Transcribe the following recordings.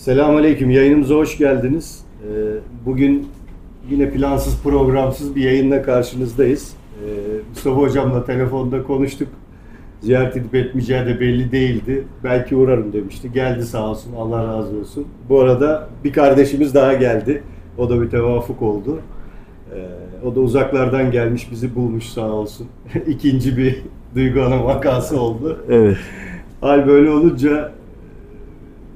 Selamünaleyküm. Yayınımıza hoş geldiniz. Ee, Bugün yine plansız programsız bir yayınla karşınızdayız. Ee, Mustafa Hocam'la telefonda konuştuk. Ziyaret edip etmeyeceği de belli değildi. Belki uğrarım demişti. Geldi sağ olsun. Allah razı olsun. Bu arada bir kardeşimiz daha geldi. O da bir tevafuk oldu. Ee, O da uzaklardan gelmiş, bizi bulmuş sağ olsun. İkinci bir Duygu Hanım vakası oldu. Evet. Hal böyle olunca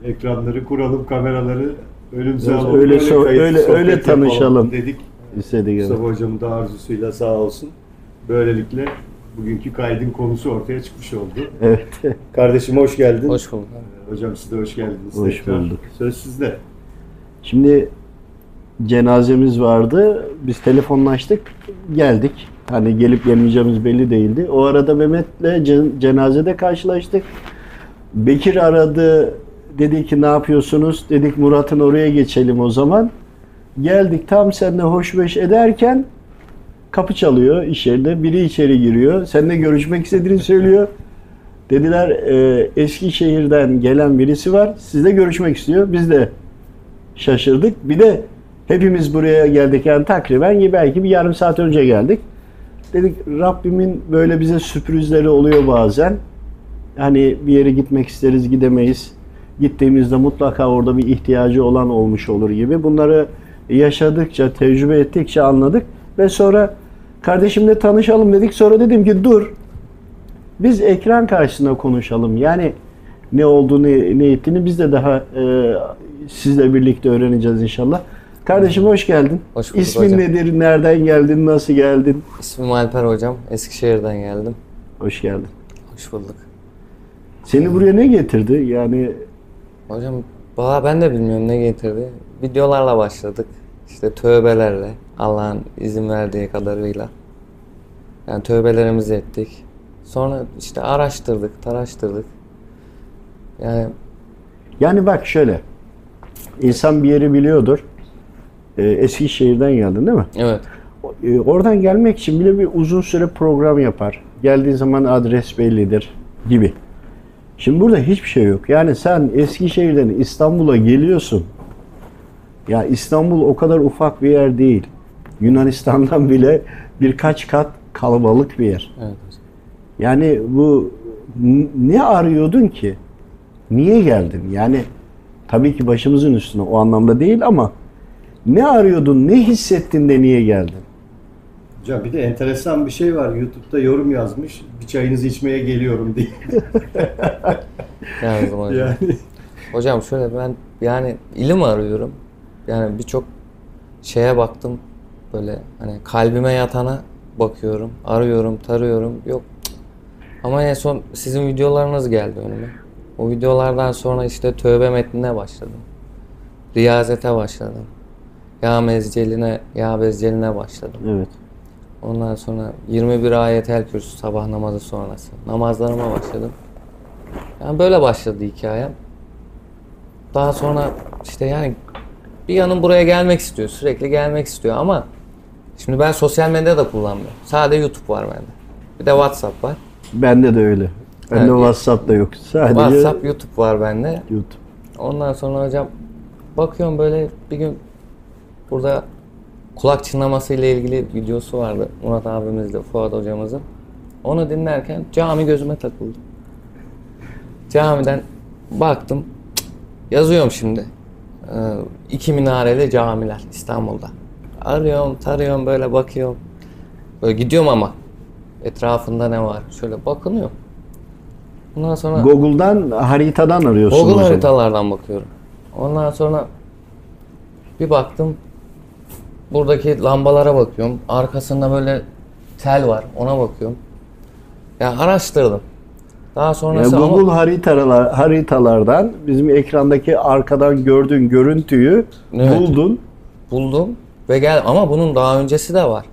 ekranları kuralım, kameraları önümüze Evet, alalım. öyle so- kayıt, öyle- öyle yapalım tanışalım. dedik. İstedik. Mustafa Hocam'ın da arzusuyla sağ olsun. Böylelikle bugünkü kaydın konusu ortaya çıkmış oldu. Evet. Kardeşim hoş geldin. Hoş bulduk. Ee, Hocam siz de hoş geldiniz. Hoş tekrar. bulduk. Söz sizde. Şimdi cenazemiz vardı. Biz telefonlaştık. Geldik. Hani gelip gelmeyeceğimiz belli değildi. O arada Mehmet'le ce- cenazede karşılaştık. Bekir aradı. Dedi ki ne yapıyorsunuz? Dedik Murat'ın oraya geçelim o zaman. Geldik tam seninle hoşbeş ederken kapı çalıyor iş yerinde. Biri içeri giriyor. Seninle görüşmek istediğini söylüyor. Dediler e, Eskişehir'den gelen birisi var. Sizle görüşmek istiyor. Biz de şaşırdık. Bir de hepimiz buraya geldik yani takriben belki bir yarım saat önce geldik. Dedik Rabbimin böyle bize sürprizleri oluyor bazen. Hani bir yere gitmek isteriz gidemeyiz. Gittiğimizde mutlaka orada bir ihtiyacı olan olmuş olur gibi. Bunları yaşadıkça, tecrübe ettikçe anladık. Ve sonra kardeşimle tanışalım dedik. Sonra dedim ki dur biz ekran karşısında konuşalım. Yani ne olduğunu, ne ettiğini biz de daha e, sizle birlikte öğreneceğiz inşallah. Kardeşim hoş geldin. Hoş bulduk İsmin hocam. nedir? Nereden geldin? Nasıl geldin? İsmim Alper hocam. Eskişehir'den geldim. Hoş geldin. Hoş bulduk. Seni buraya ne getirdi? Yani Hocam valla ben de bilmiyorum ne getirdi. Videolarla başladık. İşte tövbelerle. Allah'ın izin verdiği kadarıyla. Yani tövbelerimizi ettik. Sonra işte araştırdık, taraştırdık. Yani yani bak şöyle. İnsan bir yeri biliyordur. E, Eskişehir'den geldin değil mi? evet. E, oradan gelmek için bile bir uzun süre program yapar. Geldiğin zaman adres bellidir gibi. Şimdi burada hiçbir şey yok. Yani sen Eskişehir'den İstanbul'a geliyorsun. Ya İstanbul o kadar ufak bir yer değil. Yunanistan'dan bile birkaç kat kalabalık bir yer. Evet. Yani bu ne arıyordun ki? Niye geldin? Yani tabii ki başımızın üstüne o anlamda değil ama ne arıyordun, ne hissettin de niye geldin? Hocam bir de enteresan bir şey var. YouTube'da yorum yazmış. Bir çayınızı içmeye geliyorum diye. Yazdım hocam. yani Hocam şöyle ben yani ilim arıyorum. Yani birçok şeye baktım. Böyle hani kalbime yatana bakıyorum. Arıyorum, tarıyorum. Yok. Ama en son sizin videolarınız geldi önüme. O videolardan sonra işte tövbe metnine başladım. Riyazete başladım. Ya mezceline, ya bezceline başladım. Evet. Ondan sonra 21 ayet el kürsü sabah namazı sonrası. Namazlarıma başladım. Yani böyle başladı hikayem. Daha sonra işte yani bir yanım buraya gelmek istiyor. Sürekli gelmek istiyor ama şimdi ben sosyal medya da kullanmıyorum. Sadece YouTube var bende. Bir de WhatsApp var. Bende de öyle. Bende Evet. WhatsApp da yok. Sadece WhatsApp, YouTube var bende. YouTube. Ondan sonra hocam bakıyorum böyle bir gün burada kulak çınlaması ile ilgili videosu vardı Murat abimizle Fuat hocamızın. Onu dinlerken cami gözüme takıldı. Camiden baktım cık, yazıyorum şimdi. Ee, iki minareli camiler İstanbul'da. Arıyorum, tarıyorum böyle bakıyorum. Böyle gidiyorum ama etrafında ne var? Şöyle bakınıyorum. Ondan sonra Google'dan haritadan arıyorsun. Google haritalardan bakıyorum. Ondan sonra bir baktım buradaki lambalara bakıyorum. Arkasında böyle tel var. Ona bakıyorum. Ya araştırdım. Daha sonrası ama- Google haritalar, haritalardan bizim ekrandaki arkadan gördüğün görüntüyü Evet. buldun. buldum ve gel ama bunun daha öncesi de var.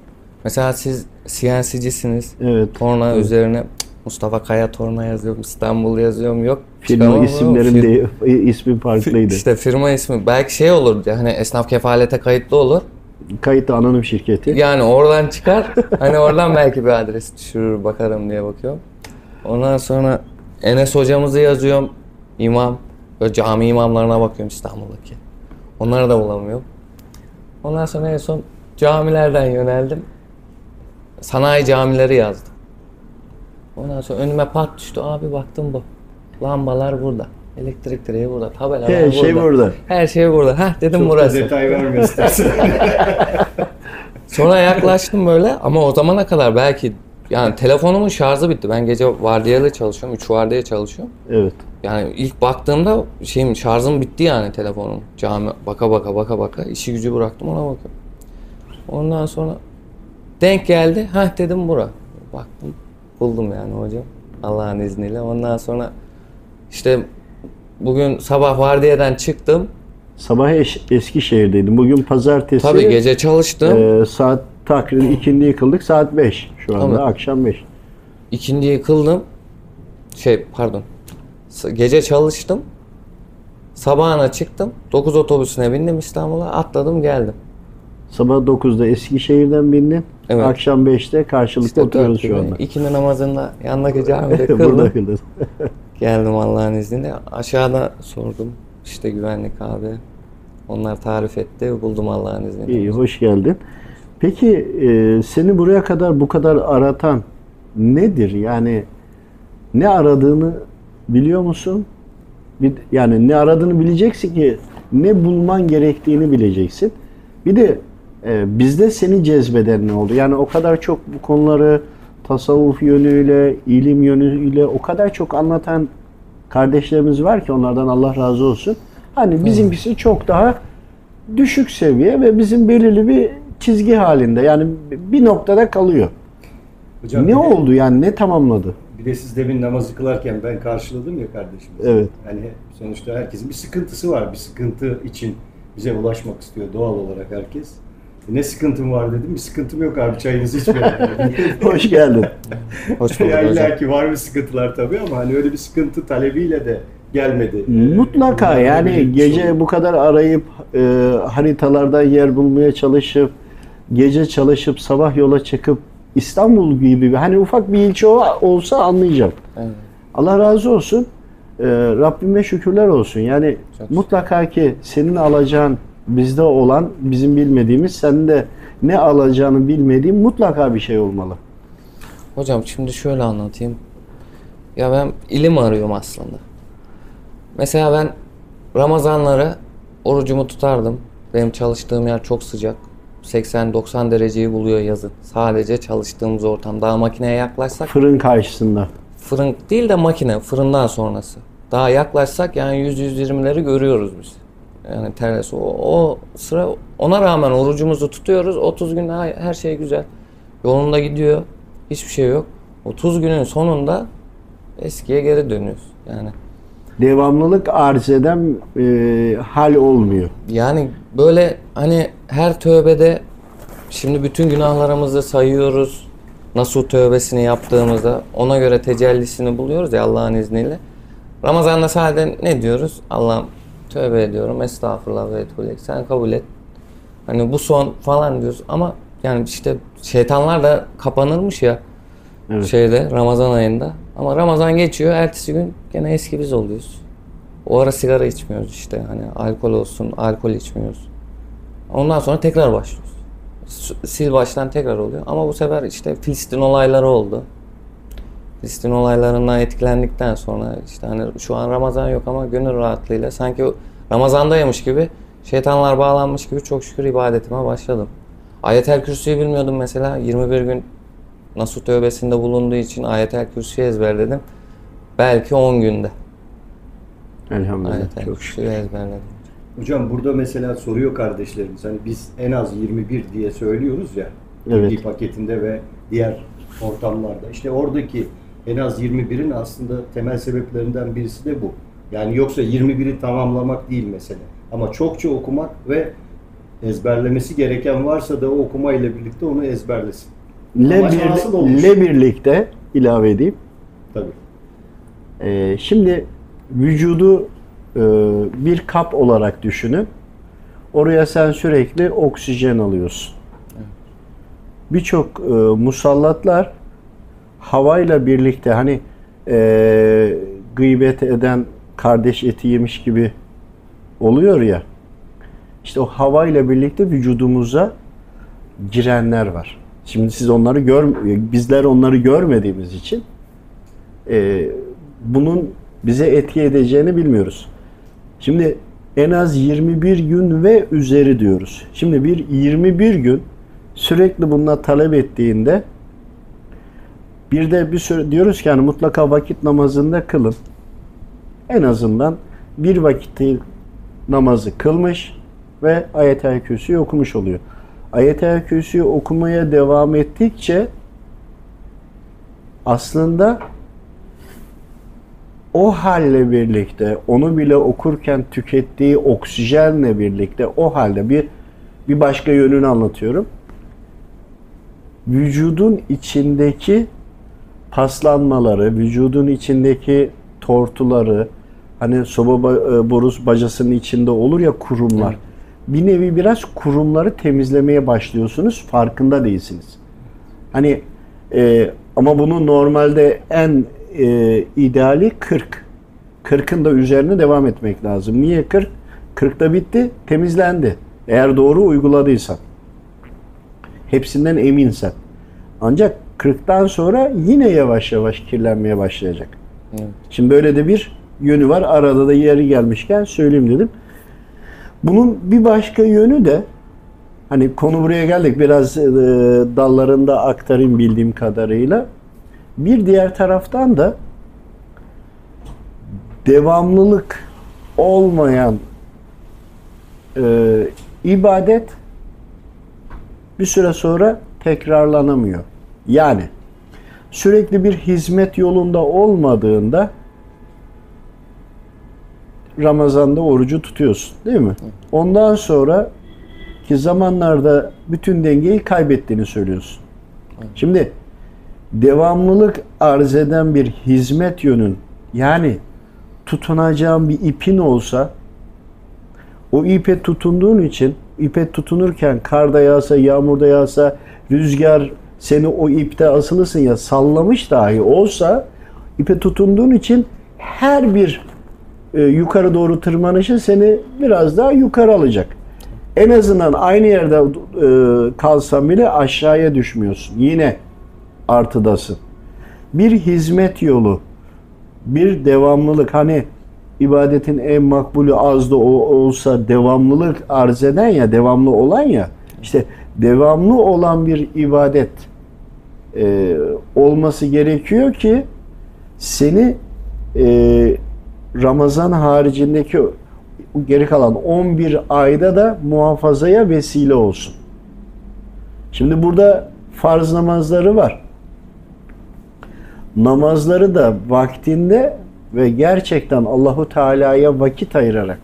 Mesela siz CNC'cisiniz. Evet. Torna üzerine Mustafa Kaya Torna yazıyorum, İstanbul yazıyorum yok. Firma isimlerim Fir- de ismi farklıydı. İşte firma ismi belki şey olur hani esnaf kefalete kayıtlı olur. Kayıtlı anonim şirketi. Yani oradan çıkar. hani oradan belki bir adres düşürür bakarım diye bakıyorum. Ondan sonra Enes hocamızı yazıyorum. İmam. Böyle cami imamlarına bakıyorum İstanbul'daki. Onları da bulamıyorum. Ondan sonra en son camilerden yöneldim. Sanayi camileri yazdım. Ondan sonra önüme pat düştü. Abi baktım bu. Lambalar burada. Elektrik direği burada. Tabelalar Her burada. şey burada. Her şey burada. Heh dedim Çok burası. detay verme istersen. Sonra yaklaştım böyle ama o zamana kadar belki yani telefonumun şarjı bitti. Ben gece vardiyalı çalışıyorum. 3 vardiya çalışıyorum. Evet. Yani ilk baktığımda şeyim şarjım bitti yani telefonum. Cami baka baka baka baka işi gücü bıraktım ona bakıyorum. Ondan sonra denk geldi. Hah dedim bura. Baktım buldum yani hocam. Allah'ın izniyle. Ondan sonra işte bugün sabah vardiyadan çıktım. Sabah eş, Eskişehir'deydim. Bugün pazartesi. Tabii gece çalıştım. e, saat takriben ikindi yıkıldık. Saat 5 şu anda. Tabii. Akşam 5. İkindi yıkıldım. Şey pardon. Gece çalıştım. Sabahına çıktım. 9 otobüsüne bindim İstanbul'a. Atladım geldim. Sabah 9'da Eskişehir'den bindin. Evet. Akşam 5'te karşılıklı İşte oturuyoruz şu anda. İkindi namazında yanındaki camide Burada kıldım. kıldın. geldim Allah'ın izniyle. Aşağıda sordum. İşte güvenlik abi. Onlar tarif etti. Buldum Allah'ın izniyle. İyi, hoş geldin. Peki e, seni buraya kadar bu kadar aratan nedir? Yani ne aradığını biliyor musun? Bir, yani ne aradığını bileceksin ki ne bulman gerektiğini bileceksin. Bir de e, bizde seni cezbeden ne oldu? Yani o kadar çok bu konuları tasavvuf yönüyle, ilim yönüyle o kadar çok anlatan kardeşlerimiz var ki onlardan Allah razı olsun. Hani bizimkisi çok daha düşük seviye ve bizim belirli bir çizgi halinde. Yani bir noktada kalıyor. Hocam ne de- oldu yani ne tamamladı? Bir de siz demin namazı kılarken ben karşıladım ya kardeşimizi. Evet. Hani sonuçta herkesin bir sıkıntısı var. Bir sıkıntı için bize ulaşmak istiyor doğal olarak herkes. Ne sıkıntım var dedim. Bir sıkıntım yok abi çayınızı içmeyin. Hoş geldin. Hoş bulduk ya hocam. illa ki var bir sıkıntılar tabii ama hani öyle bir sıkıntı talebiyle de gelmedi. Mutlaka Bunlar da yani bir gece sorun. bu kadar arayıp e, haritalardan yer bulmaya çalışıp gece çalışıp sabah yola çıkıp İstanbul gibi bir hani ufak bir ilçe olsa anlayacağım. Evet. Allah razı olsun. Ee, Rabbime şükürler olsun. Yani Çok mutlaka ki senin alacağın bizde olan bizim bilmediğimiz senin de ne alacağını bilmediğin mutlaka bir şey olmalı. Hocam şimdi şöyle anlatayım. Ya ben ilim arıyorum aslında. Mesela ben Ramazanları orucumu tutardım. Benim çalıştığım yer çok sıcak. 80-90 dereceyi buluyor yazın. Sadece çalıştığımız ortam. Daha makineye yaklaşsak Fırın karşısında. fırın değil de makine fırından sonrası. Daha yaklaşsak yani 100-120'leri görüyoruz biz. Yani terlesi. O, o sıra ona rağmen orucumuzu tutuyoruz. 30 gün her her şey güzel. Yolunda gidiyor. Hiçbir şey yok. 30 günün sonunda eskiye geri dönüyoruz. Yani Devamlılık arz eden e, hal olmuyor. Yani böyle hani her tövbede şimdi bütün günahlarımızı sayıyoruz. Nasıl tövbesini yaptığımızda ona göre tecellisini buluyoruz ya Allah'ın izniyle. Ramazan'da sadece ne diyoruz? Allah'ım tövbe ediyorum. Estağfurullah ve etûlek. Sen kabul et. Hani bu son falan diyoruz ama yani işte şeytanlar da kapanırmış ya Evet. şeyde Ramazan ayında. Ama Ramazan geçiyor, ertesi gün gene eski biz oluyoruz. O ara sigara içmiyoruz işte hani alkol olsun, alkol içmiyoruz. Ondan sonra tekrar başlıyoruz. Sil baştan tekrar oluyor. Ama bu sefer işte Filistin olayları oldu. Filistin olaylarından etkilendikten sonra işte hani şu an Ramazan yok ama gönül rahatlığıyla sanki Ramazandaymış gibi şeytanlar bağlanmış gibi çok şükür ibadetime başladım. Ayetel Kürsü'yü bilmiyordum mesela 21 gün Nasuh tövbesinde bulunduğu için Ayetel Kürsü'yü ezberledim. Belki 10 günde Elhamdülillah. Ayetel Çok şükür. Kürsü'yü ezberledim. Hocam burada mesela soruyor kardeşlerimiz hani biz en az 21 diye söylüyoruz ya. Evet. Bir paketinde ve diğer ortamlarda. İşte oradaki en az 21'in aslında temel sebeplerinden birisi de bu. Yani yoksa 21'i tamamlamak değil mesele. Ama çokça okumak ve ezberlemesi gereken varsa da o okuma ile birlikte onu ezberlesin. Le, bir- le birlikte ilave edeyim. Tabii. Ee, şimdi vücudu e, bir kap olarak düşünün. Oraya sen sürekli oksijen alıyorsun. Birçok e, musallatlar havayla birlikte hani e, gıybet eden kardeş eti yemiş gibi oluyor ya. İşte o hava ile birlikte vücudumuza girenler var. Şimdi siz onları gör, bizler onları görmediğimiz için e, bunun bize etki edeceğini bilmiyoruz. Şimdi en az 21 gün ve üzeri diyoruz. Şimdi bir 21 gün sürekli bununla talep ettiğinde bir de bir süre diyoruz ki hani mutlaka vakit namazında kılın. En azından bir vakitte namazı kılmış ve ayet-el kürsüyü okumuş oluyor. Ayet-el kürsüyü okumaya devam ettikçe aslında o halle birlikte onu bile okurken tükettiği oksijenle birlikte o halde bir bir başka yönünü anlatıyorum. Vücudun içindeki paslanmaları, vücudun içindeki tortuları, hani soba ba- e, borusu bacasının içinde olur ya kurumlar. Evet. Bir nevi biraz kurumları temizlemeye başlıyorsunuz, farkında değilsiniz. Hani e, ama bunu normalde en e, ideali 40. 40'ın da üzerine devam etmek lazım. Niye 40? 40'da bitti, temizlendi. Eğer doğru uyguladıysan. Hepsinden eminsen. Ancak 40'tan sonra yine yavaş yavaş kirlenmeye başlayacak. Evet. Şimdi böyle de bir yönü var. Arada da yeri gelmişken söyleyeyim dedim. Bunun bir başka yönü de hani konu buraya geldik biraz e, dallarında aktarayım bildiğim kadarıyla. Bir diğer taraftan da devamlılık olmayan e, ibadet bir süre sonra tekrarlanamıyor. Yani sürekli bir hizmet yolunda olmadığında Ramazan'da orucu tutuyorsun değil mi? Ondan sonra ki zamanlarda bütün dengeyi kaybettiğini söylüyorsun. Şimdi devamlılık arz eden bir hizmet yönün yani tutunacağın bir ipin olsa o ipe tutunduğun için ipe tutunurken karda yağsa, yağmurda yağsa, rüzgar seni o ipte asılısın ya sallamış dahi olsa ipe tutunduğun için her bir e, yukarı doğru tırmanışı seni biraz daha yukarı alacak. En azından aynı yerde e, kalsan bile aşağıya düşmüyorsun. Yine artıdasın. Bir hizmet yolu, bir devamlılık hani ibadetin en makbulü az da olsa devamlılık arz eden ya, devamlı olan ya. işte devamlı olan bir ibadet e, olması gerekiyor ki seni e, Ramazan haricindeki geri kalan 11 ayda da muhafazaya vesile olsun. Şimdi burada farz namazları var. Namazları da vaktinde ve gerçekten Allahu Teala'ya vakit ayırarak.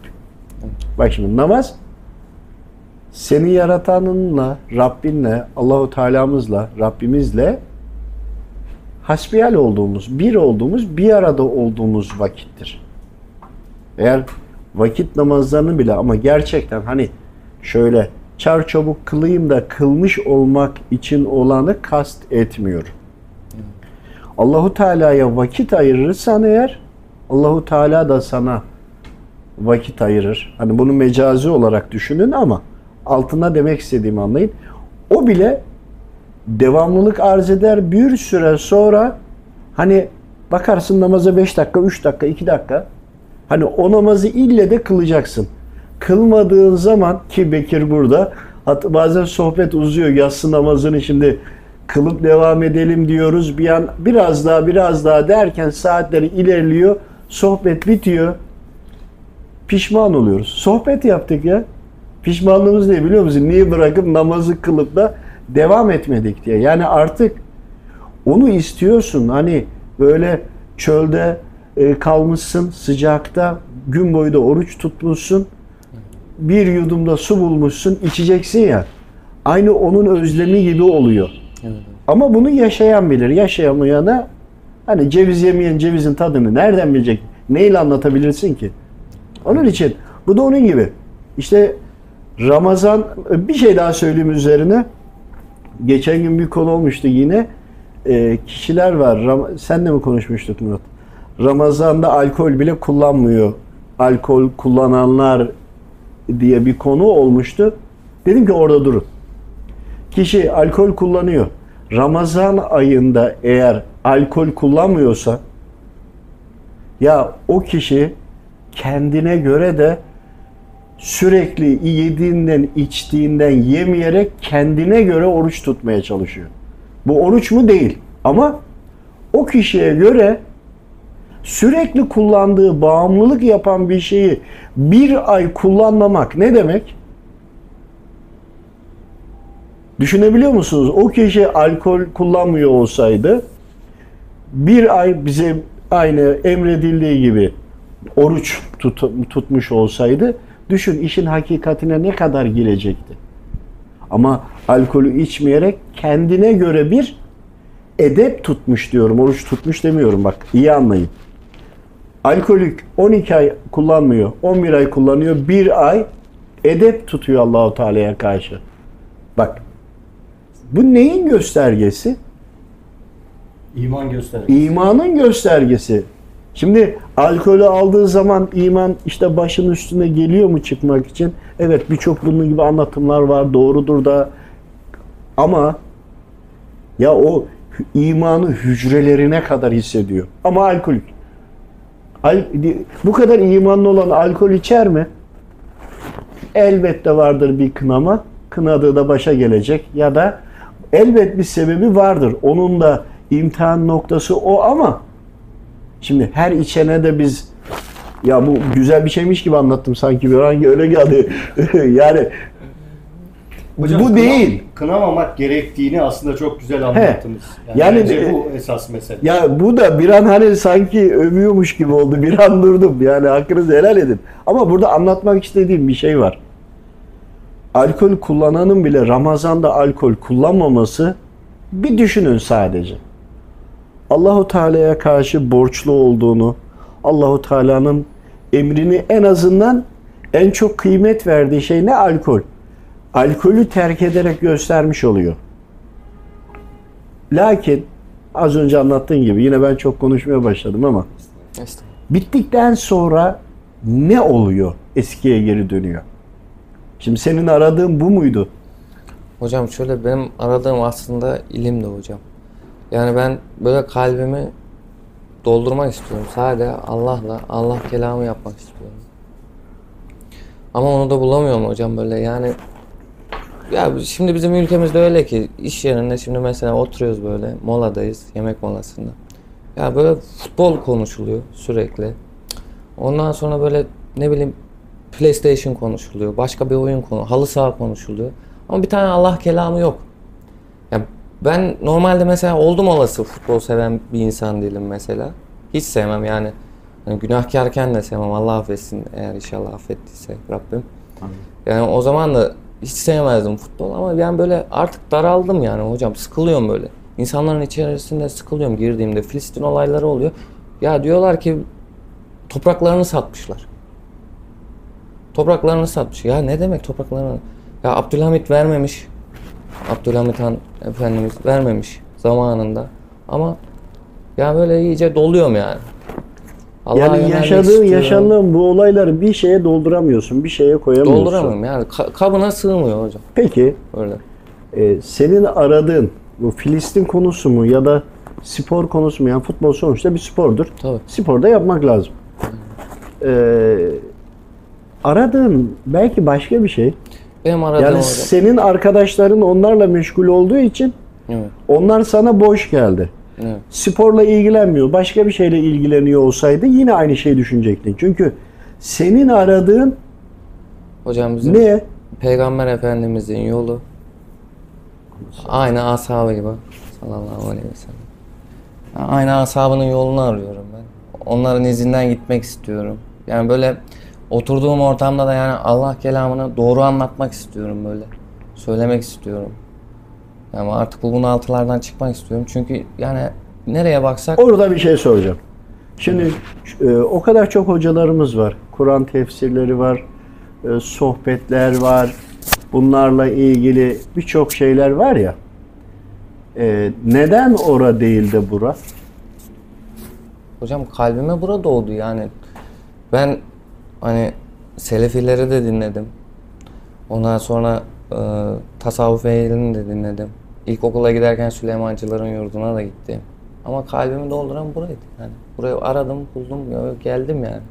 Bak şimdi namaz seni yaratanınla, Rabbinle, Allahu Teala'mızla, Rabbimizle hasbihal olduğumuz, bir olduğumuz, bir arada olduğumuz vakittir. Eğer vakit namazlarını bile ama gerçekten hani şöyle çar çabuk kılayım da kılmış olmak için olanı kast etmiyorum. Allahu Teala'ya vakit ayırırsan eğer Allahu Teala da sana vakit ayırır. Hani bunu mecazi olarak düşünün ama altına demek istediğimi anlayın. O bile devamlılık arz eder bir süre sonra hani bakarsın namaza 5 dakika, 3 dakika, 2 dakika hani o namazı ille de kılacaksın. Kılmadığın zaman ki Bekir burada bazen sohbet uzuyor yatsı namazını şimdi kılıp devam edelim diyoruz. Bir an biraz daha biraz daha derken saatleri ilerliyor. Sohbet bitiyor. Pişman oluyoruz. Sohbet yaptık ya. Pişmanlığımız ne biliyor musun? Niye bırakıp namazı kılıp da devam etmedik diye. Yani artık onu istiyorsun. Hani böyle çölde e, kalmışsın sıcakta gün boyu da oruç tutmuşsun. Bir yudumda su bulmuşsun içeceksin ya. Aynı onun özlemi gibi oluyor. Evet. Ama bunu yaşayan bilir. Yaşayamayana hani ceviz yemeyen cevizin tadını nereden bilecek? Neyle anlatabilirsin ki? Onun için bu da onun gibi. İşte Ramazan bir şey daha söyleyeyim üzerine. Geçen gün bir konu olmuştu yine. Ee, kişiler var. Ram- Sen de mi konuşmuştuk Murat? Ramazan'da alkol bile kullanmıyor. Alkol kullananlar diye bir konu olmuştu. Dedim ki orada durun. Kişi alkol kullanıyor. Ramazan ayında eğer alkol kullanmıyorsa ya o kişi kendine göre de sürekli yediğinden, içtiğinden yemeyerek kendine göre oruç tutmaya çalışıyor. Bu oruç mu değil ama o kişiye göre sürekli kullandığı, bağımlılık yapan bir şeyi bir ay kullanmamak ne demek? Düşünebiliyor musunuz? O kişi alkol kullanmıyor olsaydı bir ay bize aynı emredildiği gibi oruç tut- tutmuş olsaydı düşün işin hakikatine ne kadar girecekti. Ama alkolü içmeyerek kendine göre bir edep tutmuş diyorum. Oruç tutmuş demiyorum bak iyi anlayın. Alkolük 12 ay kullanmıyor, 11 ay kullanıyor, bir ay edep tutuyor Allahu Teala'ya karşı. Bak bu neyin göstergesi? İman gösterir. İmanın göstergesi. Şimdi alkolü aldığı zaman iman işte başın üstüne geliyor mu çıkmak için? Evet birçok bunun gibi anlatımlar var doğrudur da ama ya o imanı hücrelerine kadar hissediyor. Ama alkolik. Al, bu kadar imanlı olan alkol içer mi? Elbette vardır bir kınama. Kınadığı da başa gelecek ya da elbet bir sebebi vardır. Onun da imtihan noktası o ama şimdi her içene de biz ya bu güzel bir şeymiş gibi anlattım sanki bir an öyle geldi. yani Hocam, bu kınam- değil. Kınamamak gerektiğini aslında çok güzel anlattınız. Yani, Yani bence e, bu esas mesele. Ya bu da bir an hani sanki övüyormuş gibi oldu. Bir an durdum. Yani hakkınızı helal edin. Ama burada anlatmak istediğim bir şey var. Alkol kullananın bile Ramazan'da alkol kullanmaması bir düşünün sadece. Allahu Teala'ya karşı borçlu olduğunu, Allahu Teala'nın emrini en azından en çok kıymet verdiği şey ne alkol. Alkolü terk ederek göstermiş oluyor. Lakin az önce anlattığın gibi yine ben çok konuşmaya başladım ama bittikten sonra ne oluyor? Eskiye geri dönüyor. Şimdi senin aradığın bu muydu? Hocam şöyle benim aradığım aslında ilimdi hocam. Yani ben böyle kalbimi doldurmak istiyorum. Sadece Allah'la, Allah kelamı yapmak istiyorum. Ama onu da bulamıyorum hocam böyle yani ya şimdi bizim ülkemizde öyle ki iş yerinde şimdi mesela oturuyoruz böyle moladayız yemek molasında. Ya böyle futbol konuşuluyor sürekli. Ondan sonra böyle ne bileyim PlayStation konuşuluyor. Başka bir oyun konu, halı saha konuşuluyor. Ama bir tane Allah kelamı yok. Ben normalde mesela oldum olası futbol seven bir insan değilim mesela. Hiç sevmem yani. yani günahkarken de sevmem. Allah affetsin eğer inşallah affettiyse Rabbim. Yani o zaman da hiç sevmezdim futbol ama ben böyle artık daraldım yani hocam. Sıkılıyorum böyle. İnsanların içerisinde sıkılıyorum girdiğimde. Filistin olayları oluyor. Ya diyorlar ki topraklarını satmışlar. Topraklarını satmış. Ya ne demek topraklarını? Ya Abdülhamit vermemiş. Abdülhamit Han Efendimiz vermemiş zamanında. Ama ya böyle iyice doluyorum yani. Allah'a yani yaşadığın istiyorum. yaşandığın bu olayları bir şeye dolduramıyorsun, bir şeye koyamıyorsun. Dolduramıyorum yani Ka- kabına sığmıyor hocam. Peki Öyle. e, senin aradığın bu Filistin konusu mu ya da spor konusu mu? Yani futbol sonuçta bir spordur. Tabii. Sporda yapmak lazım. E, aradığın belki başka bir şey. Benim aradığım Yani hocam. senin arkadaşların onlarla meşgul olduğu için Evet. onlar sana boş geldi. Evet. Sporla ilgilenmiyor, başka bir şeyle ilgileniyor olsaydı yine aynı şeyi düşünecektin. Çünkü senin aradığın Hocam bizim ne? Peygamber Efendimizin yolu aynı ashabı gibi sallallahu aleyhi ve sellem. Aynı ashabının yolunu arıyorum ben. Onların izinden gitmek istiyorum. Yani böyle oturduğum ortamda da yani Allah kelamını doğru anlatmak istiyorum böyle. Söylemek istiyorum. Yani artık bu bunaltılardan çıkmak istiyorum. Çünkü yani nereye baksak Orada bir şey soracağım. Şimdi e, o kadar çok hocalarımız var. Kur'an tefsirleri var, e, sohbetler var. Bunlarla ilgili birçok şeyler var ya. E, neden ora değil de bura? Hocam kalbime bura doğdu yani. Ben hani Selefileri de dinledim. Ondan sonra e, tasavvuf ehlini de dinledim. İlkokula giderken Süleymancıların yurduna da gittim. Ama kalbimi dolduran buraydı. Yani burayı aradım, buldum, geldim yani.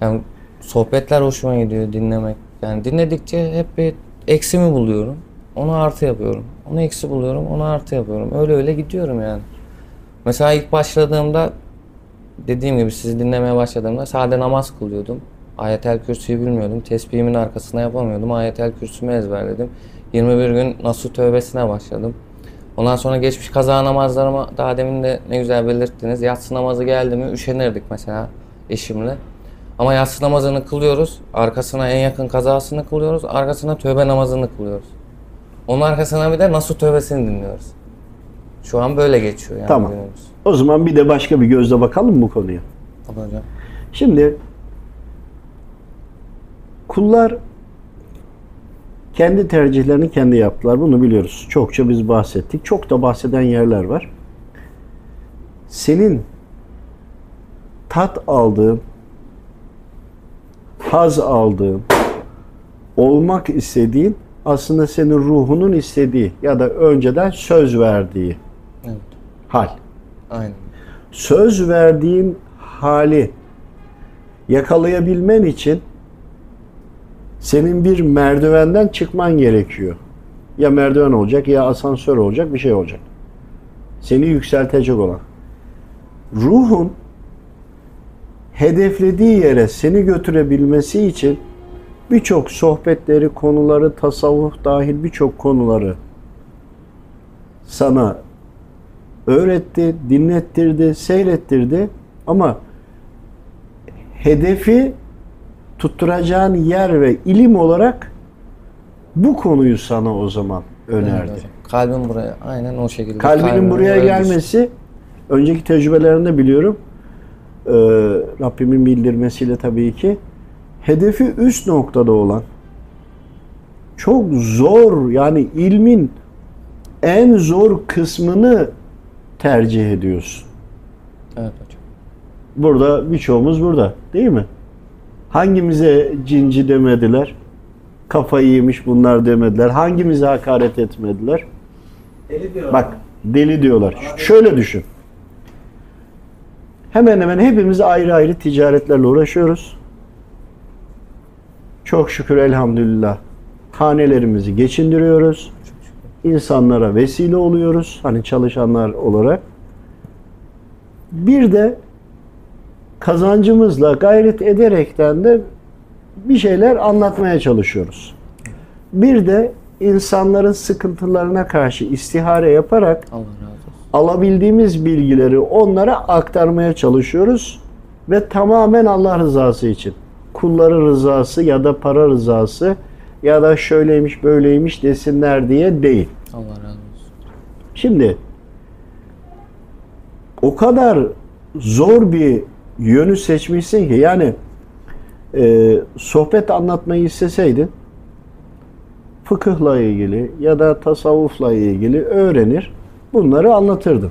Yani sohbetler hoşuma gidiyor dinlemek. Yani dinledikçe hep bir eksimi buluyorum. Onu artı yapıyorum. Onu eksi buluyorum, onu artı yapıyorum. Öyle öyle gidiyorum yani. Mesela ilk başladığımda dediğim gibi sizi dinlemeye başladığımda sade namaz kılıyordum. Ayetel Kürsü'yü bilmiyordum. Tesbihimin arkasına yapamıyordum. Ayetel Kürsü'mü ezberledim. 21 gün Nasuh Tövbesi'ne başladım. Ondan sonra geçmiş kaza namazlarıma daha demin de ne güzel belirttiniz. Yatsı namazı geldi mi üşenirdik mesela eşimle. Ama yatsı namazını kılıyoruz. Arkasına en yakın kazasını kılıyoruz. Arkasına tövbe namazını kılıyoruz. Onun arkasına bir de Nasuh Tövbesi'ni dinliyoruz. Şu an böyle geçiyor yani Tamam. günümüz. O zaman bir de başka bir gözle bakalım bu konuya? Tabii hocam. Şimdi kullar kendi tercihlerini kendi yaptılar. Bunu biliyoruz. Çokça biz bahsettik. Çok da bahseden yerler var. Senin tat aldığın, haz aldığın, olmak istediğin aslında senin ruhunun istediği ya da önceden söz verdiği Evet. hal. Aynen. söz verdiğin hali yakalayabilmen için senin bir merdivenden çıkman gerekiyor. Ya merdiven olacak ya asansör olacak bir şey olacak. Seni yükseltecek olan. Ruhun hedeflediği yere seni götürebilmesi için birçok sohbetleri, konuları, tasavvuf dahil birçok konuları sana öğretti, dinlettirdi, seyrettirdi ama hedefi tutturacağın yer ve ilim olarak bu konuyu sana o zaman Evet önerdi. hocam. Kalbim buraya aynen o şekilde. Kalbinin Kalbim buraya düştü. gelmesi önceki tecrübelerinde biliyorum. Ee, Rabbimin bildirmesiyle tabii ki hedefi üst noktada olan çok zor yani ilmin en zor kısmını tercih ediyorsun. Evet hocam. Burada birçoğumuz burada değil mi? Hangimize cinci demediler? Kafayı yemiş bunlar demediler. Hangimize hakaret etmediler? Deli diyor. Bak deli diyorlar. Şöyle düşün. Hemen hemen hepimiz ayrı ayrı ticaretlerle uğraşıyoruz. Çok şükür elhamdülillah hanelerimizi geçindiriyoruz. İnsanlara vesile oluyoruz. Hani çalışanlar olarak. Bir de kazancımızla gayret ederekten de bir şeyler anlatmaya çalışıyoruz. Bir de insanların sıkıntılarına karşı istihare yaparak alabildiğimiz bilgileri onlara aktarmaya çalışıyoruz ve tamamen Allah rızası için. Kulların rızası ya da para rızası ya da şöyleymiş böyleymiş desinler diye değil. Allah razı olsun. Şimdi o kadar zor bir yönü seçmişsin ki yani e, sohbet anlatmayı isteseydin fıkıhla ilgili ya da tasavvufla ilgili öğrenir bunları anlatırdın.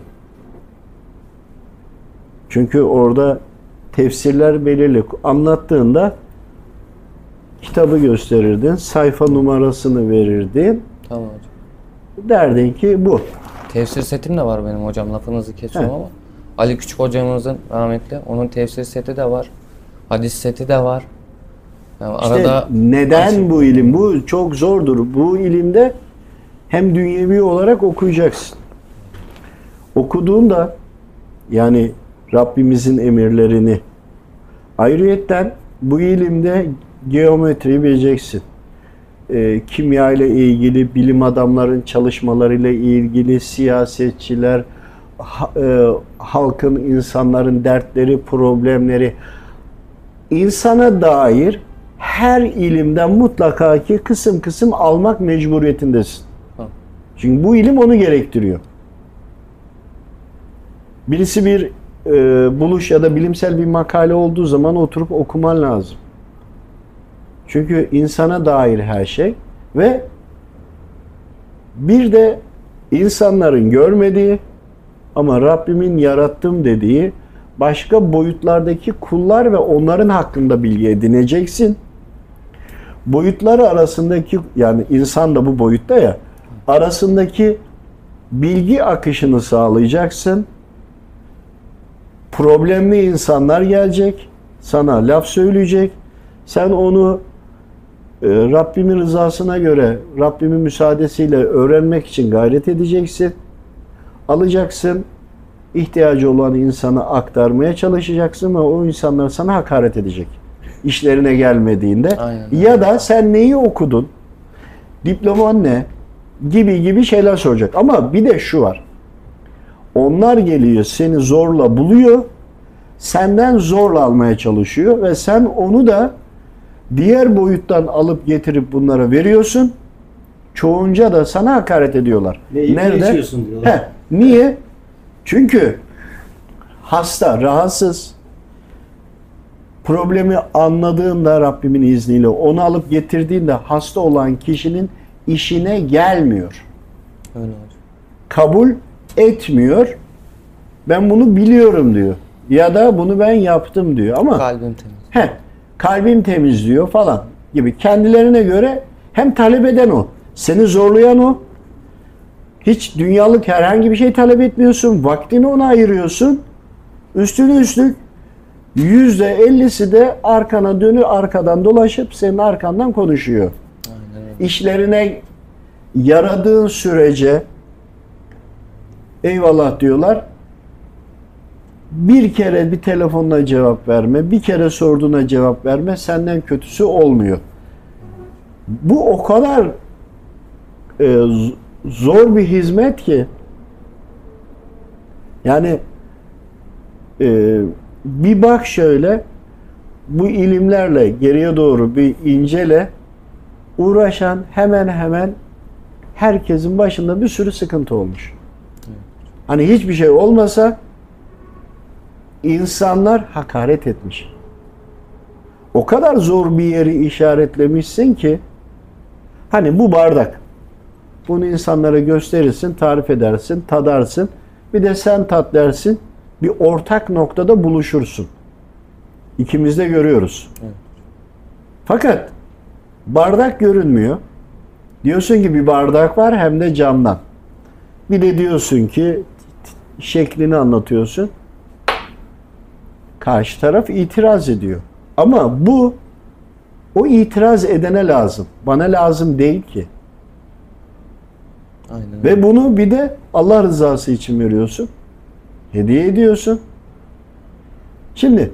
Çünkü orada tefsirler belirli. Anlattığında kitabı gösterirdin, sayfa numarasını verirdin. Tamam hocam. Derdin ki bu. Tefsir setim de var benim hocam. Lafınızı kesiyorum He. ama. Ali Küçük hocamızın rahmetli. Onun tefsir seti de var. Hadis seti de var. Yani İşte arada neden Açık. bu ilim? Bu çok zordur. Bu ilimde hem dünyevi olarak okuyacaksın. Okuduğunda yani Rabbimizin emirlerini ayrıyetten bu ilimde geometri bileceksin. Ee, kimya ile ilgili bilim adamların çalışmalarıyla ilgili siyasetçiler, ha- e, halkın, insanların dertleri, problemleri, insana dair her ilimden mutlaka ki kısım kısım almak mecburiyetindesin. Çünkü bu ilim onu gerektiriyor. Birisi bir e, buluş ya da bilimsel bir makale olduğu zaman oturup okuman lazım. Çünkü insana dair her şey ve bir de insanların görmediği Ama Rabbimin yarattım dediği başka boyutlardaki kullar ve onların hakkında bilgi edineceksin. Boyutları arasındaki yani insan da bu boyutta ya arasındaki bilgi akışını sağlayacaksın. Problemli insanlar gelecek, sana laf söyleyecek. Sen onu Rabbimin rızasına göre, Rabbimin müsaadesiyle öğrenmek için gayret edeceksin. Alacaksın, ihtiyacı olan insana aktarmaya çalışacaksın ve o insanlar sana hakaret edecek. İşlerine gelmediğinde. Aynen. Ya da sen neyi okudun? Diploman ne? Gibi gibi şeyler soracak. Ama bir de şu var. Onlar geliyor seni zorla buluyor. Senden zorla almaya çalışıyor ve sen onu da diğer boyuttan alıp getirip bunlara veriyorsun. Çoğunca da sana hakaret ediyorlar. Ne iyi yaşıyorsun diyorlar. Heh, niye? Çünkü hasta, rahatsız. Problemi anladığında Rabbimin izniyle onu alıp getirdiğinde hasta olan kişinin işine gelmiyor. Öyle. Kabul etmiyor. Ben bunu biliyorum diyor. Ya da bunu ben yaptım diyor. Ama Kalbim temiz. He, kalbim temiz diyor falan gibi. Kendilerine göre hem talep eden o, seni zorlayan o. Hiç dünyalık herhangi bir şey talep etmiyorsun. Vaktini ona ayırıyorsun. Üstüne üstlük yüzde ellisi de arkana dönü arkadan dolaşıp senin arkandan konuşuyor. Aynen. İşlerine yaradığın sürece eyvallah diyorlar. Bir kere bir telefonla cevap verme, bir kere sorduğuna cevap verme senden kötüsü olmuyor. Bu o kadar e, zor bir hizmet ki yani e, bir bak şöyle bu ilimlerle geriye doğru bir incele uğraşan hemen hemen herkesin başında bir sürü sıkıntı olmuş. Hani hiçbir şey olmasa insanlar hakaret etmiş. O kadar zor bir yeri işaretlemişsin ki hani bu bardak. Bunu insanlara gösterirsin, tarif edersin, tadarsın. Bir de sen tat dersin. Bir ortak noktada buluşursun. İkimiz de görüyoruz. Fakat bardak görünmüyor. Diyorsun ki bir bardak var hem de camdan. Bir de diyorsun ki şeklini anlatıyorsun. Karşı taraf itiraz ediyor. Ama bu o itiraz edene lazım. Bana lazım değil ki. Aynen. Ve bunu bir de Allah rızası için veriyorsun. Hediye ediyorsun. Şimdi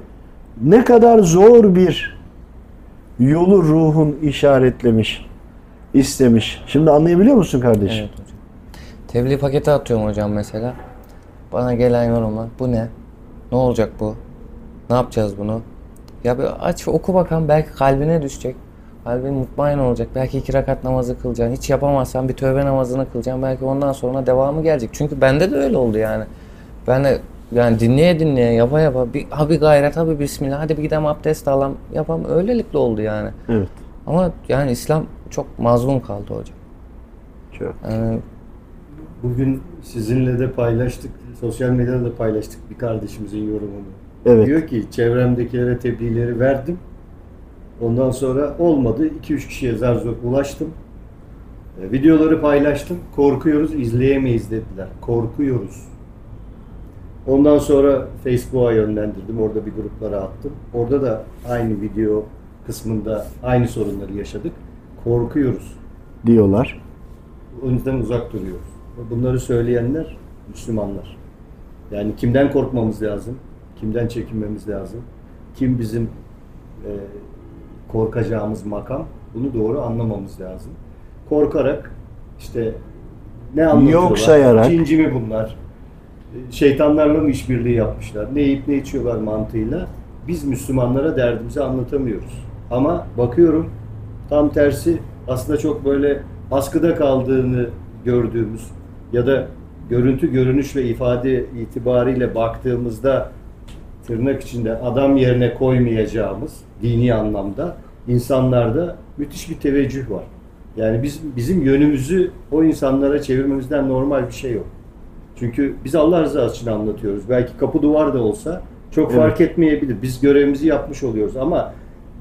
ne kadar zor bir yolu ruhun işaretlemiş, istemiş. Şimdi anlayabiliyor musun kardeşim? Evet hocam. Tebliğ paketi atıyorum hocam mesela. Bana gelen yorumlar. Bu ne? Ne olacak bu? Ne yapacağız bunu? Ya bir aç oku bakalım belki kalbine düşecek. Kalbin mutmain olacak. Belki iki rakat namazı kılacaksın. Hiç yapamazsan bir tövbe namazını kılacaksın. Belki ondan sonra devamı gelecek. Çünkü bende de öyle oldu yani. Ben de yani dinleye dinleye yapa yapa bir, ha bir gayret ha bir bismillah hadi bir gidelim abdest alalım yapalım öylelikle oldu yani. Evet. Ama yani İslam çok mazlum kaldı hocam. Çok. Yani Bugün sizinle de paylaştık, sosyal medyada da paylaştık bir kardeşimizin yorumunu. Evet. Diyor ki çevremdekilere tebliğleri verdim. Ondan sonra olmadı. 2-3 kişiye zar zor ulaştım. E, videoları paylaştım. Korkuyoruz, izleyemeyiz dediler. Korkuyoruz. Ondan sonra Facebook'a yönlendirdim. Orada bir gruplara attım. Orada da aynı video kısmında aynı sorunları yaşadık. Korkuyoruz. Diyorlar. O yüzden uzak duruyoruz. Bunları söyleyenler Müslümanlar. Yani kimden korkmamız lazım? Kimden çekinmemiz lazım? Kim bizim e, korkacağımız makam? Bunu doğru anlamamız lazım. Korkarak işte ne anlatıyorlar? Yok sayarak. Cinci mi bunlar? Şeytanlarla mı işbirliği yapmışlar? Ne yiyip ne içiyorlar mantığıyla? Biz Müslümanlara derdimizi anlatamıyoruz. Ama bakıyorum tam tersi aslında çok böyle askıda kaldığını gördüğümüz ya da görüntü görünüş ve ifade itibariyle baktığımızda tırnak içinde adam yerine koymayacağımız dini anlamda insanlarda müthiş bir teveccüh var. Yani biz bizim yönümüzü o insanlara çevirmemizden normal bir şey yok. Çünkü biz Allah rızası için anlatıyoruz. Belki kapı duvar da olsa çok Evet. fark etmeyebilir. Biz görevimizi yapmış oluyoruz ama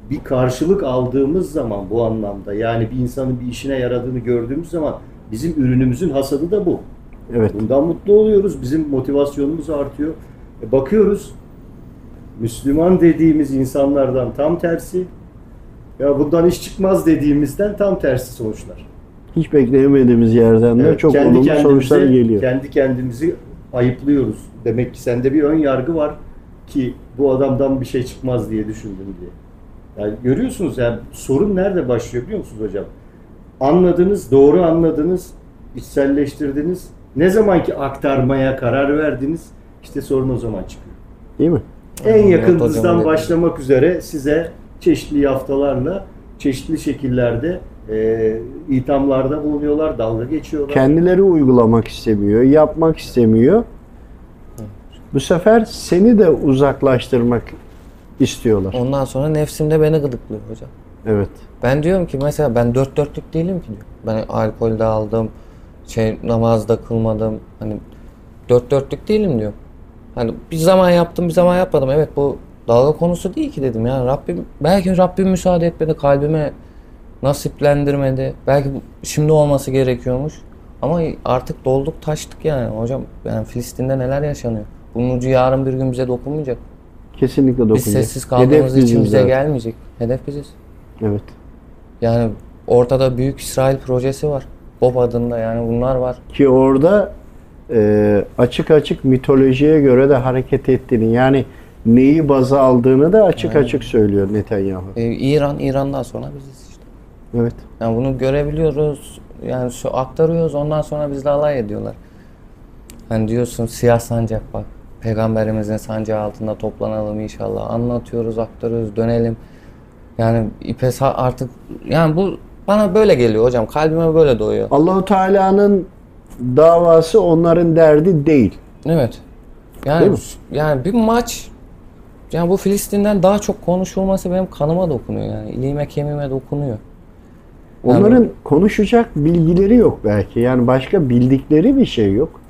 bir karşılık aldığımız zaman bu anlamda yani bir insanın bir işine yaradığını gördüğümüz zaman bizim ürünümüzün hasadı da bu. Evet. Bundan mutlu oluyoruz. Bizim motivasyonumuz artıyor. E bakıyoruz Müslüman dediğimiz insanlardan tam tersi ya bundan iş çıkmaz dediğimizden tam tersi sonuçlar. Hiç bekleyemediğimiz yerden de Evet, çok kendi olumlu sonuçlar geliyor. Kendi kendimizi ayıplıyoruz. Demek ki sende bir ön yargı var ki bu adamdan bir şey çıkmaz diye düşündüm diye. Yani görüyorsunuz yani sorun nerede başlıyor biliyor musunuz hocam? Anladınız, doğru anladınız, içselleştirdiniz. Ne zamanki aktarmaya karar verdiniz, işte sorun o zaman çıkıyor. Değil mi? En dedi. başlamak üzere size çeşitli yaftalarla, çeşitli şekillerde e, ithamlarda bulunuyorlar, dalga geçiyorlar. Kendileri uygulamak istemiyor, yapmak istemiyor. Bu sefer seni de uzaklaştırmak istiyorlar. Ondan sonra nefsimde beni gıdıklıyor hocam. Evet. Ben diyorum ki mesela ben dört dörtlük değilim ki diyor. Ben alkol de aldım, şey namazda kılmadım. Hani dört dörtlük değilim diyor. Hani bir zaman yaptım bir zaman yapmadım. Evet bu dalga konusu değil ki dedim. Yani Rabbim belki Rabbim müsaade etmedi kalbime nasiplendirmedi. Belki şimdi olması gerekiyormuş. Ama artık dolduk taştık yani hocam. Yani Filistin'de neler yaşanıyor? Bunun ucu yarın bir gün bize dokunmayacak. Kesinlikle dokunacak. Biz sessiz kaldığımız Hedef için bize zaten. gelmeyecek. Hedef biziz. Evet. Yani ortada Büyük İsrail projesi var. BOP adında yani bunlar var. Ki orada e, açık açık mitolojiye göre de hareket ettiğini yani neyi baza aldığını da açık Aynen. açık söylüyor Netanyahu. Ee, İran, İran'dan sonra biziz işte. Evet. Yani bunu görebiliyoruz. Yani şu aktarıyoruz ondan sonra bizle alay ediyorlar. Hani diyorsun siyah sancak bak. Peygamberimizin sancağı altında toplanalım inşallah. Anlatıyoruz, aktarıyoruz, dönelim. Yani ipe artık yani bu bana böyle geliyor hocam. Kalbime böyle doyuyor. Allahu Teala'nın davası onların derdi değil. Evet. Değil Yani mi? yani bir maç yani bu Filistin'den daha çok konuşulması benim kanıma dokunuyor yani. İliğime kemiğime dokunuyor. Onların konuşacak bilgileri yok belki. Yani başka bildikleri bir şey yok.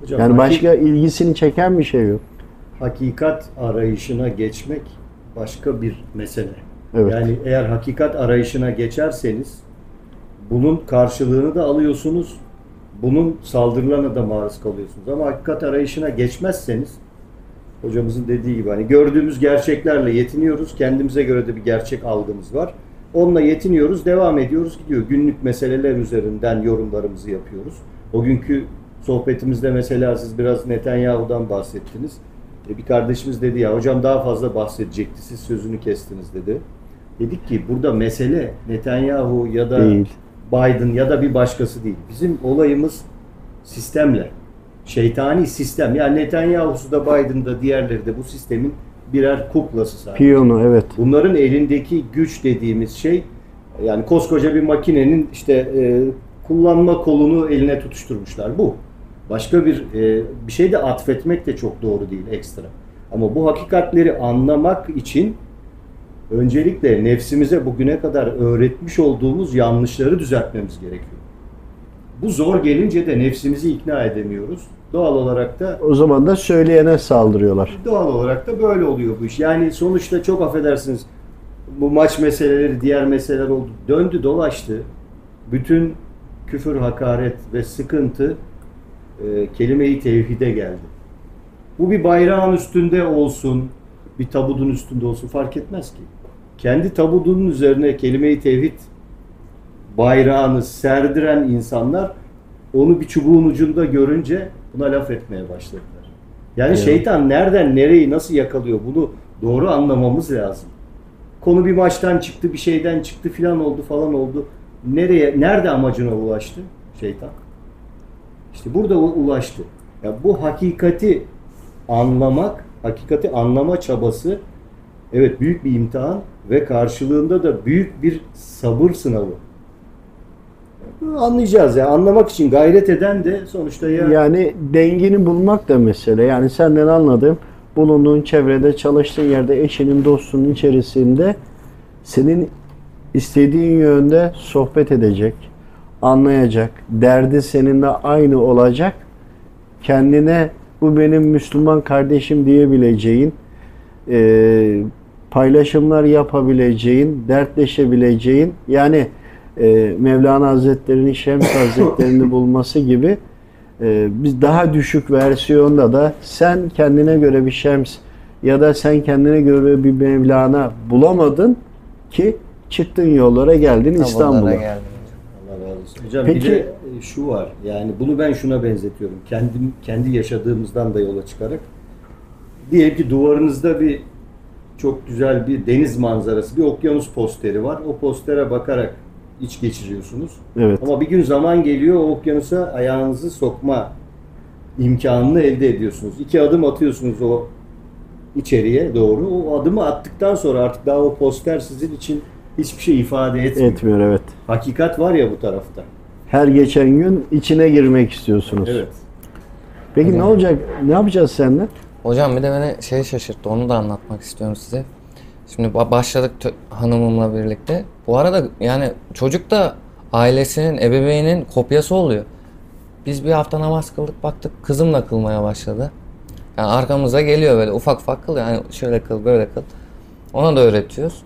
Hocam, Yani başka ilgisini çeken bir şey yok. hakikat arayışına geçmek başka bir mesele. Evet. Yani eğer hakikat arayışına geçerseniz bunun karşılığını da alıyorsunuz. Bunun saldırılarına da maruz kalıyorsunuz. Ama hakikat arayışına geçmezseniz hocamızın dediği gibi hani gördüğümüz gerçeklerle yetiniyoruz. Kendimize göre de bir gerçek algımız var. Onunla yetiniyoruz, devam ediyoruz, gidiyor. Günlük meseleler üzerinden yorumlarımızı yapıyoruz. O günkü sohbetimizde mesela siz biraz Netanyahu'dan bahsettiniz. E, Bir kardeşimiz dedi ya hocam daha fazla bahsedecekti, siz sözünü kestiniz dedi. Dedik ki burada mesele Netanyahu ya da Değil. Biden ya da bir başkası değil. Bizim olayımız sistemle. Şeytani sistem. Yani Netanyahu'su da Biden'da diğerleri de bu sistemin birer kuklası sadece. Piyonu evet. Bunların elindeki güç dediğimiz şey yani koskoca bir makinenin işte e, kullanma kolunu eline tutuşturmuşlar. Bu. Başka bir e, bir şey de atfetmek de çok doğru değil ekstra. Ama bu hakikatleri anlamak için öncelikle nefsimize bugüne kadar öğretmiş olduğumuz yanlışları düzeltmemiz gerekiyor. Bu zor gelince de nefsimizi ikna edemiyoruz. Doğal olarak da O zaman da söyleyene saldırıyorlar. Doğal olarak da böyle oluyor bu iş. Yani sonuçta çok affedersiniz bu maç meseleleri, diğer meseleler oldu. Döndü dolaştı. Bütün küfür, hakaret ve sıkıntı e, kelime-i tevhide geldi. Bu bir bayrağın üstünde olsun, bir tabudun üstünde olsun fark etmez ki. Kendi tabudunun üzerine kelime-i tevhid bayrağını serdiren insanlar onu bir çubuğun ucunda görünce buna laf etmeye başladılar. Yani Evet. şeytan nereden nereyi nasıl yakalıyor bunu doğru anlamamız lazım. Konu bir maçtan çıktı, bir şeyden çıktı filan oldu falan oldu. Nereye nerede amacına ulaştı şeytan? İşte burada ulaştı. Ya bu hakikati anlamak, hakikati anlama çabası evet büyük bir imtihan ve karşılığında da büyük bir sabır sınavı. Anlayacağız ya. Anlamak için gayret eden de sonuçta ya Yani dengini bulmak da mesele. Yani senden anladığım bulunduğun çevrede, çalıştığın yerde, eşinin, dostunun içerisinde senin istediğin yönde sohbet edecek, anlayacak, derdi seninle aynı olacak, kendine bu benim Müslüman kardeşim diyebileceğin, e, paylaşımlar yapabileceğin, dertleşebileceğin, yani e, Mevlana Hazretleri'nin Şems Hazretleri'ni bulması gibi e, biz daha düşük versiyonda da sen kendine göre bir Şems ya da sen kendine göre bir Mevlana bulamadın ki çıktın yollara geldin İstanbul'a. geldim. Allah razı olsun. Hocam Peki- bir de e, şu var. Yani bunu ben şuna benzetiyorum. Kendim kendi yaşadığımızdan da yola çıkarak. Diyelim ki duvarınızda bir çok güzel bir deniz manzarası, bir okyanus posteri var. O postere bakarak iç geçiriyorsunuz. Evet. Ama bir gün zaman geliyor o okyanusa ayağınızı sokma imkanını elde ediyorsunuz. İki adım atıyorsunuz o içeriye doğru. O adımı attıktan sonra artık daha o poster sizin için hiçbir şey ifade etmiyor. Etmiyor evet. Hakikat var ya bu tarafta. Her geçen gün içine girmek istiyorsunuz. Evet. Peki ne olacak? Ne yapacağız seninle? Hocam bir de beni şey şaşırttı. Onu da anlatmak istiyorum size. Şimdi ba- başladık hanımımla birlikte. Bu arada yani çocuk da ailesinin, ebeveynin kopyası oluyor. Biz bir hafta namaz kıldık baktık kızım da kılmaya başladı. Yani arkamıza geliyor böyle ufak ufak kıl yani şöyle kıl böyle kıl. Ona da öğretiyoruz.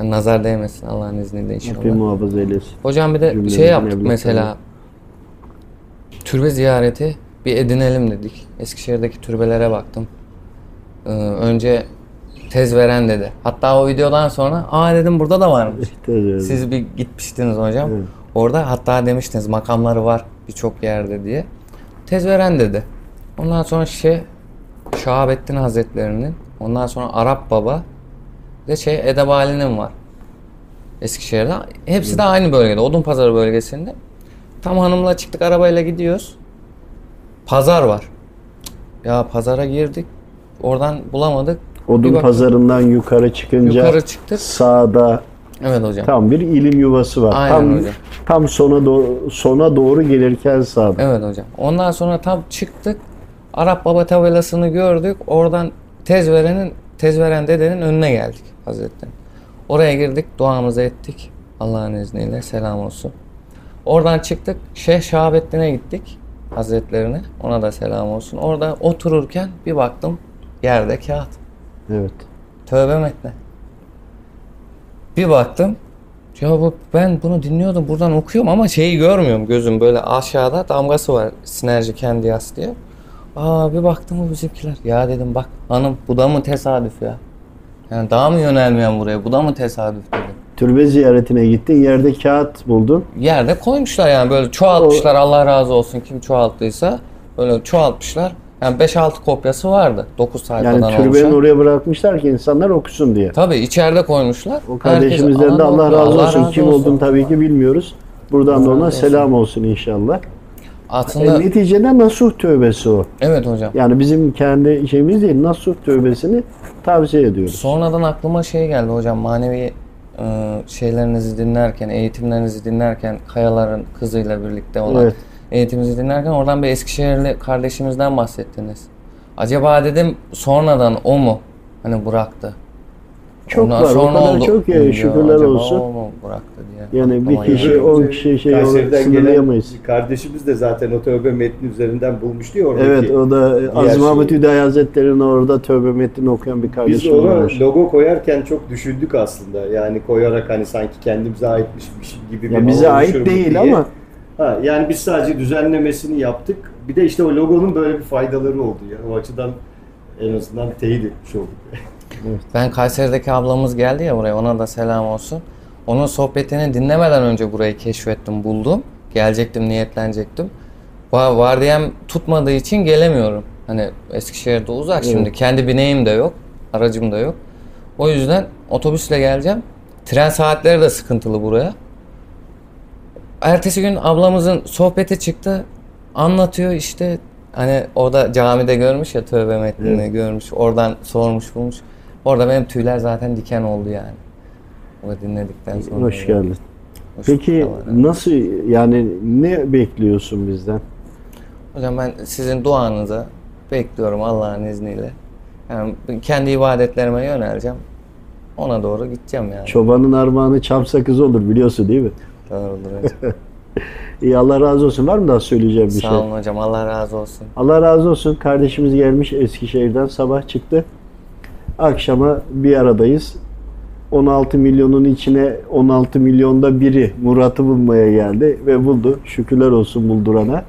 Yani nazar değmesin Allah'ın izniyle inşallah. Rabbim muhafaza eylesin. Hocam bir de Cümlemizin şey yaptık mesela. Türbe ziyareti bir edinelim dedik. Eskişehir'deki türbelere baktım. Ee, önce tez veren dedi. Hatta o videodan sonra aa dedim burada da varmış. Siz... Siz bir gitmiştiniz hocam. Evet. Orada hatta demiştiniz makamları var birçok yerde diye. Tez veren dedi. Ondan sonra şey Şahabettin Hazretlerinin ondan sonra Arap Baba ve şey Edebali'nin var. Eskişehir'de. Hepsi de aynı bölgede. Odunpazarı bölgesinde. Tam hanımla çıktık arabayla gidiyoruz. Pazar var. Ya pazara girdik. Oradan bulamadık. Odun baktık, pazarından yukarı çıkınca Yukarı çıktık. sağda Evet hocam. tam bir ilim yuvası var. Aynen tam hocam. tam sona doğru, sona doğru gelirken sağda. Evet hocam. Ondan sonra tam çıktık. Arap Baba tabelasını gördük. Oradan tez verenin tez veren dedenin önüne geldik Hazretleri. Oraya girdik, duamızı ettik. Allah'ın izniyle selam olsun. Oradan çıktık. Şeyh Şahabettin'e gittik. Hazretlerine. Ona da selam olsun. Orada otururken bir baktım yerde kağıt. Evet. Tövbe metni. Bir baktım. Ya bu, ben bunu dinliyordum buradan okuyorum ama şeyi görmüyorum gözüm böyle aşağıda damgası var Sinerji kendi yaz diye. Aa bir baktım bu bizimkiler. Ya dedim bak hanım bu da mı tesadüf ya? Yani daha mı yönelmeyen buraya? Bu da mı tesadüf dedim. Türbe ziyaretine gittin. Yerde kağıt buldun. Yerde koymuşlar yani böyle çoğaltmışlar Allah razı olsun kim çoğalttıysa. Böyle çoğaltmışlar. Yani 5-6 kopyası vardı 9 sayfadan Yani türbenin oluşan. oraya bırakmışlar ki insanlar okusun diye. Tabii içeride koymuşlar. O kardeşimizden de Allah razı olsun. razı Kim olsun. olduğunu tabii ki bilmiyoruz. Buradan da ona razı selam olsun inşallah. Aslında E, neticede nasuh tövbesi o. evet hocam. Yani bizim kendi şeyimiz değil. Nasuh tövbesini tavsiye ediyoruz. Sonradan aklıma şey geldi hocam manevi şeylerinizi dinlerken, eğitimlerinizi dinlerken Kayaların kızıyla birlikte olan Evet. eğitiminizi dinlerken oradan bir Eskişehirli kardeşimizden bahsettiniz. Acaba dedim sonradan o mu hani bıraktı? Çok Ondan var. O sonra kadar oldu. çok ya. Şükürler acaba olsun. o mu bıraktı diye. Yani bir kişi on kişi şey Kayseri'den sınırlayamayız. kardeşimiz de zaten o tövbe metni üzerinden bulmuştu ya oradaki. Evet o da Aziz şeyi. Mahmut Hüdayi Hazretleri'nin orada tövbe metnini okuyan bir Biz kardeşim ona logo koyarken çok düşündük aslında. Yani koyarak hani sanki kendimize aitmiş bir şey gibi bir Ya bize ait değil diye. ama Ha, yani biz sadece düzenlemesini yaptık. Bir de işte o logonun böyle bir faydaları oldu ya. O açıdan en azından teyit etmiş olduk. Ben Kayseri'deki ablamız geldi ya buraya ona da selam olsun. Onun sohbetini dinlemeden önce burayı keşfettim, buldum. Gelecektim, niyetlenecektim. Va- Vardiyem tutmadığı için gelemiyorum. Hani Eskişehir'de uzak Evet. şimdi. Kendi bineğim de yok, aracım da yok. O yüzden otobüsle geleceğim. Tren saatleri de sıkıntılı buraya. Ertesi gün ablamızın sohbeti çıktı. Anlatıyor işte hani orada camide görmüş ya tövbe metnini Evet. görmüş. Oradan sormuş bulmuş. Orada benim tüyler zaten diken oldu yani. O dinledikten sonra. hoş geldin. Hoş Peki razı olsun. nasıl yani ne bekliyorsun bizden? Hocam ben sizin duanızı bekliyorum Allah'ın izniyle. Yani kendi ibadetlerime yöneleceğim. Ona doğru gideceğim yani. Çobanın armağanı çam sakızı olur biliyorsun değil mi? Doğrudur hocam. İyi Allah razı olsun. Var mı daha söyleyeceğim bir şey? Sağ olun hocam. Allah razı olsun. Allah razı olsun. Kardeşimiz gelmiş Eskişehir'den sabah çıktı. Akşama bir aradayız. 16 milyonun içine 16 milyonda biri Murat'ı bulmaya geldi ve buldu. Şükürler olsun buldurana.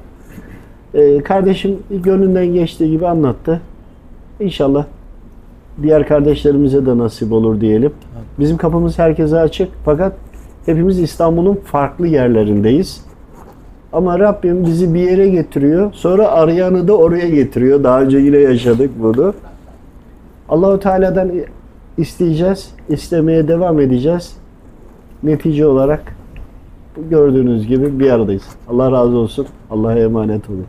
Ee, kardeşim gönlünden geçtiği gibi anlattı. İnşallah diğer kardeşlerimize de nasip olur diyelim. Bizim kapımız herkese açık fakat hepimiz İstanbul'un farklı yerlerindeyiz. Ama Rabbim bizi bir yere getiriyor. Sonra arayanı da oraya getiriyor. Daha önce yine yaşadık bunu. Allahu Teala'dan isteyeceğiz. istemeye devam edeceğiz. Netice olarak gördüğünüz gibi bir aradayız. Allah razı olsun. Allah'a emanet olun.